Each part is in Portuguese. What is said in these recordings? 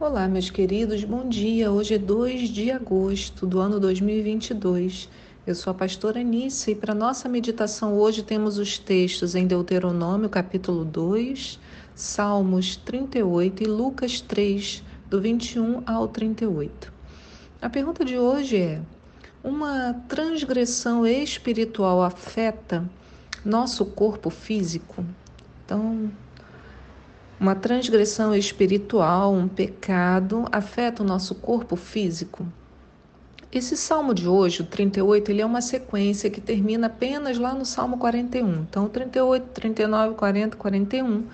Olá, meus queridos, bom dia. Hoje é 2 de agosto do ano 2022. Eu sou a pastora Anícia e para nossa meditação hoje temos os textos em Deuteronômio, capítulo 2, Salmos 38 e Lucas 3, do 21 ao 38. A pergunta de hoje é: uma transgressão espiritual afeta nosso corpo físico? Então, uma transgressão espiritual, um pecado, afeta o nosso corpo físico? Esse salmo de hoje, o 38, ele é uma sequência que termina apenas lá no Salmo 41. Então, 38, 39, 40, 41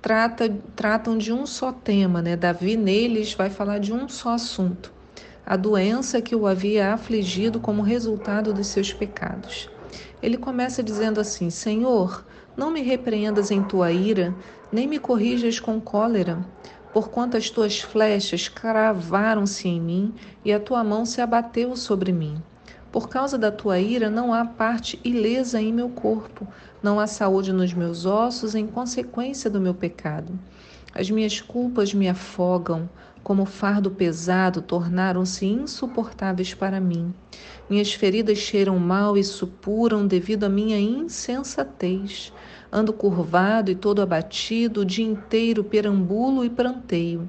trata, tratam de um só tema, né? Davi neles vai falar de um só assunto: a doença que o havia afligido como resultado dos seus pecados. Ele começa dizendo assim: Senhor, não me repreendas em tua ira, nem me corrijas com cólera, porquanto as tuas flechas cravaram-se em mim e a tua mão se abateu sobre mim. Por causa da tua ira não há parte ilesa em meu corpo, não há saúde nos meus ossos em consequência do meu pecado. As minhas culpas me afogam, como fardo pesado, tornaram-se insuportáveis para mim. Minhas feridas cheiram mal e supuram devido à minha insensatez. Ando curvado e todo abatido, o dia inteiro perambulo e pranteio.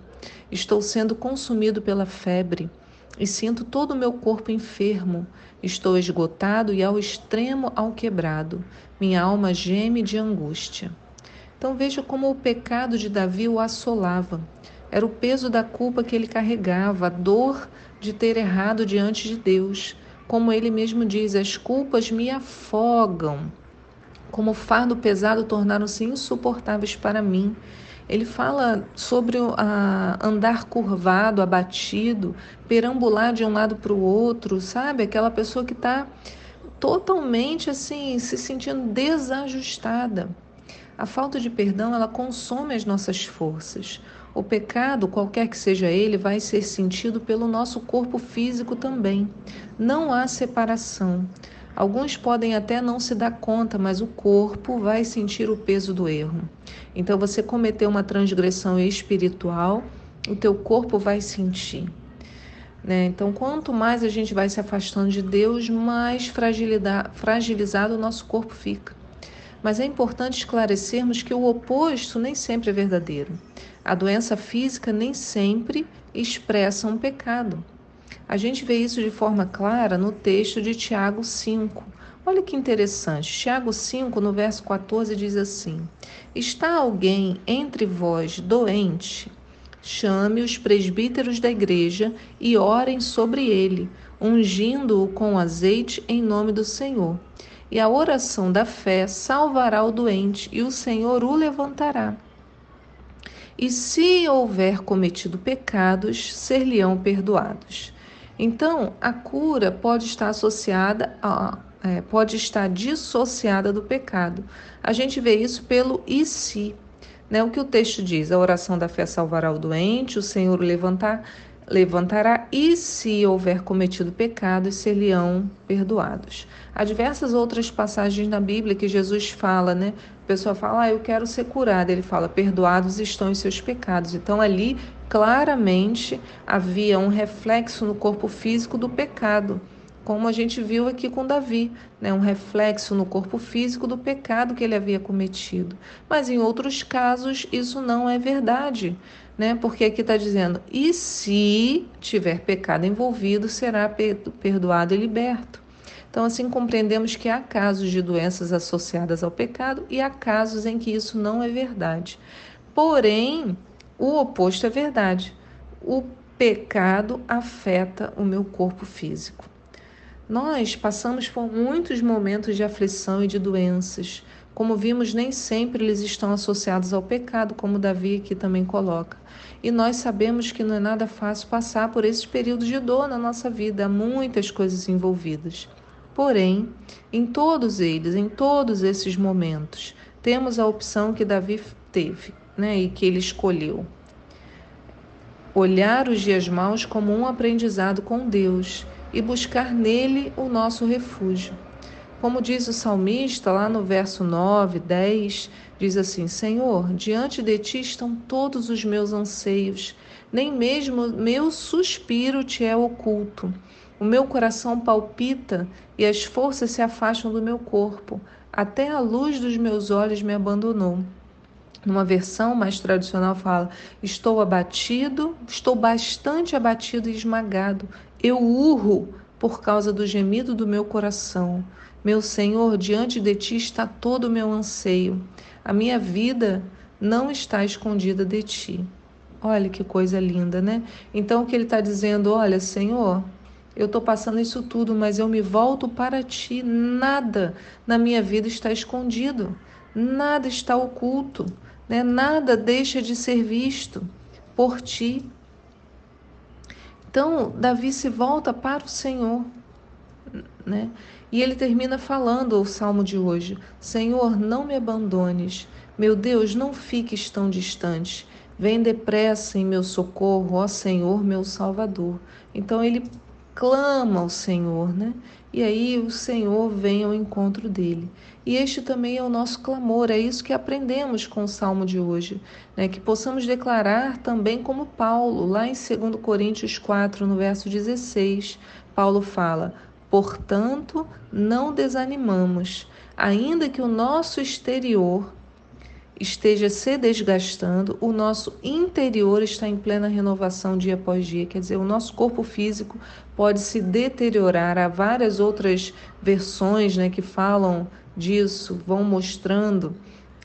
Estou sendo consumido pela febre e sinto todo o meu corpo enfermo. Estou esgotado e ao extremo ao quebrado. Minha alma geme de angústia. Então veja como o pecado de Davi o assolava. Era o peso da culpa que ele carregava, a dor de ter errado diante de Deus. Como ele mesmo diz, as culpas me afogam. Como fardo pesado tornaram-se insuportáveis para mim. Ele fala sobre a andar curvado, abatido, perambular de um lado para o outro, sabe? Aquela pessoa que está totalmente assim, se sentindo desajustada. A falta de perdão, ela consome as nossas forças. O pecado, qualquer que seja ele, vai ser sentido pelo nosso corpo físico também. Não há separação. Alguns podem até não se dar conta, mas o corpo vai sentir o peso do erro. Então, você cometeu uma transgressão espiritual, o teu corpo vai sentir. Né? Então, quanto mais a gente vai se afastando de Deus, mais fragilizado o nosso corpo fica. Mas é importante esclarecermos que o oposto nem sempre é verdadeiro. A doença física nem sempre expressa um pecado. A gente vê isso de forma clara no texto de Tiago 5. Olha que interessante. Tiago 5, no verso 14, diz assim: Está alguém entre vós doente? Chame os presbíteros da igreja e orem sobre ele, ungindo-o com azeite em nome do Senhor e a oração da fé salvará o doente, e o Senhor o levantará. E se houver cometido pecados, ser-lhe-ão perdoados. Então, a cura pode estar associada a, é, pode estar dissociada do pecado. A gente vê isso pelo e se. Né? O que o texto diz? A oração da fé salvará o doente, o Senhor levantar, levantará, e se houver cometido pecados, ser-lhe-ão perdoados. Há diversas outras passagens na Bíblia que Jesus fala, né? A pessoa fala, ah, eu quero ser curada. Ele fala, perdoados estão os seus pecados. Então, ali, claramente, havia um reflexo no corpo físico do pecado como a gente viu aqui com Davi, né? um reflexo no corpo físico do pecado que ele havia cometido. Mas em outros casos isso não é verdade né? Porque aqui está dizendo: e se tiver pecado envolvido, será perdoado e liberto. Então, assim compreendemos que há casos de doenças associadas ao pecado e há casos em que isso não é verdade. Porém, o oposto é verdade. O pecado afeta o meu corpo físico. Nós passamos por muitos momentos de aflição e de doenças. Como vimos, nem sempre eles estão associados ao pecado, como Davi aqui também coloca. E nós sabemos que não é nada fácil passar por esses períodos de dor na nossa vida, há muitas coisas envolvidas. Porém, em todos eles, em todos esses momentos, temos a opção que Davi teve, né, e que ele escolheu. Olhar os dias maus como um aprendizado com Deus e buscar nele o nosso refúgio. Como diz o salmista lá no verso 9, 10, diz assim: Senhor, diante de ti estão todos os meus anseios, nem mesmo meu suspiro te é oculto. O meu coração palpita e as forças se afastam do meu corpo. Até a luz dos meus olhos me abandonou. Numa versão mais tradicional fala: Estou abatido, estou bastante abatido e esmagado. Eu urro por causa do gemido do meu coração. Meu Senhor, diante de ti está todo o meu anseio. A minha vida não está escondida de ti. Olha que coisa linda, né? Então o que ele está dizendo, olha, Senhor, eu estou passando isso tudo, mas eu me volto para ti. Nada na minha vida está escondido, nada está oculto, né? nada deixa de ser visto por ti. Então, Davi se volta para o Senhor, né? E ele termina falando o salmo de hoje: Senhor, não me abandones. Meu Deus, não fiques tão distante. Vem depressa em meu socorro, ó Senhor, meu Salvador. Então ele clama ao Senhor, né? E aí o Senhor vem ao encontro dele. E este também é o nosso clamor, é isso que aprendemos com o salmo de hoje, né? Que possamos declarar também como Paulo, lá em 2 Coríntios 4, no verso 16, Paulo fala: Portanto, não desanimamos, ainda que o nosso exterior esteja se desgastando, o nosso interior está em plena renovação dia após dia. Quer dizer, o nosso corpo físico pode se deteriorar. Há várias outras versões né, que falam disso, vão mostrando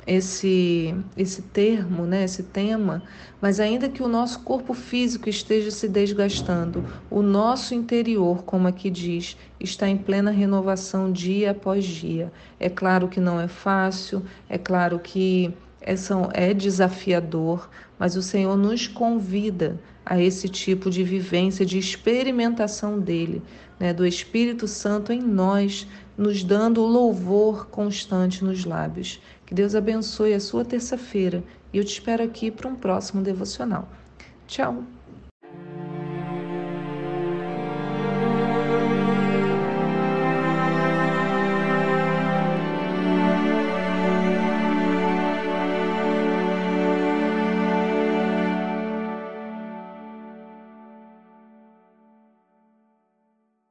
esse, esse termo, né, esse tema, mas ainda que o nosso corpo físico esteja se desgastando, o nosso interior, como aqui diz, está em plena renovação dia após dia. É claro que não é fácil, é claro que é, são, é desafiador, mas o Senhor nos convida a esse tipo de vivência, de experimentação dele, né, do Espírito Santo em nós, nos dando o louvor constante nos lábios. Que Deus abençoe a sua terça-feira e eu te espero aqui para um próximo devocional. Tchau!